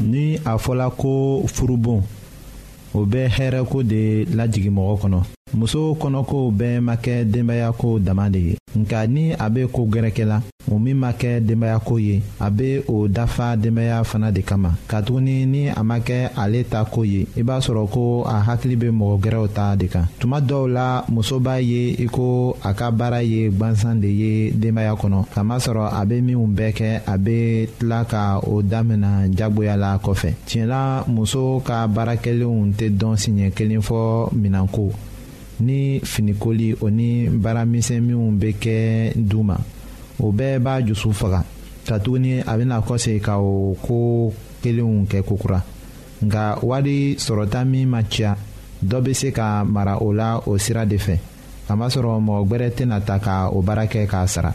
ni a fɔla ko furubon o bɛ hɛrɛko de lajigin mɔgɔ kɔnɔ muso kɔnɔkow bɛɛ ma kɛ denbayako dama de ye nka ni a bɛ ko gɛrɛkɛ la o min ma kɛ denbayako ye a bɛ o dafa denbaya fana de kama katuguni ni a ma kɛ ale ta ko ye i b'a sɔrɔ ko a hakili bɛ mɔgɔ gɛrɛw ta de kan tuma dɔw la muso b'a ye i ko a ka baara ye gwansan de ye denbaya kɔnɔ kamasɔrɔ a bɛ minnu bɛɛ kɛ a bɛ tila ka o damina jagoya la kɔfɛ tiɲɛla muso ka baarakɛlenw tɛ dɔn siɲɛ kelen fɔ minɛnko ni finikoli o ni baaramisɛnninw bɛ kɛ du ma o bɛɛ b'a dusu faga katuguni a bɛna kɔsegin ka o ko kelenw kɛ kokura nka wari sɔrɔta min ma ca dɔ bɛ se ka mara o la o sira de fɛ kamasɔrɔ mɔgɔ gbɛrɛ tɛna ta ka o baara kɛ k'a sara.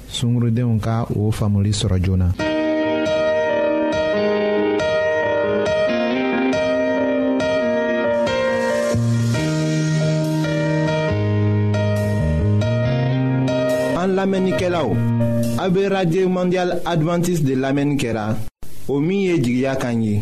sungurudenw ka o faamuli sɔrɔ joona. an lamɛnnikɛlaw a bɛ radio mondial adventiste de lamɛnni kɛra o min ye jigiya kan ye.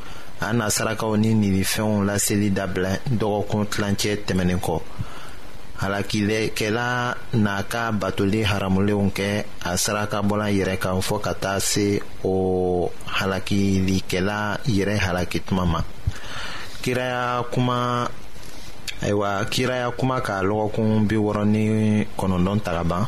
an na sarakaw ni nilifɛnw laseli dabila dɔgɔkun tilancɛ tɛmɛnen kɔ halakilɛkɛla n'a ka batoli haramulenw kɛ a sarakabɔla yɛrɛ kan fɔ ka taa se o halakilikɛla yɛrɛ halaki tuma ma kiraya kuma ayiwa kiraya kuma ka lɔgɔkun bi wɔɔrɔ ni kɔnɔntɔn ta ka ban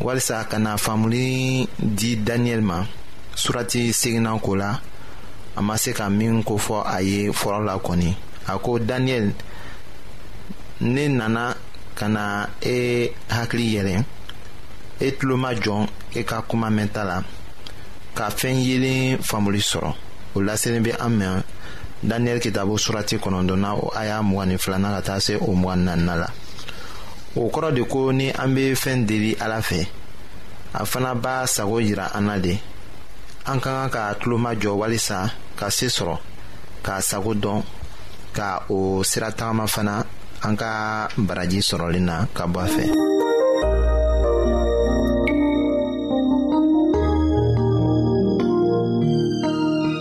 walisa ka na faamuli di daniyɛli ma surati seginna ko la a ma se ka min kofɔ a ye fɔlɔ la kɔni a ko daniyɛli ne nana ka na e hakili yɛlɛ e tulo ma jɔn e ka kuma mɛnta la ka fɛn yelen faamuli sɔrɔ o laselen bɛ an mɛn daniyɛli kitabo surati kɔnɔntɔnna o aya mugan ni filanan ka taa se o mugan ni naaninan la o kɔrɔ de ko ni an bɛ fɛn deli ala fɛ a fana b'a sago jira an na de an ka kan ka tuloma jɔ walisa ka se sɔrɔ k'a sago dɔn ka o sira tagama fana an ka baraji sɔrɔli na ka bɔ a fɛ.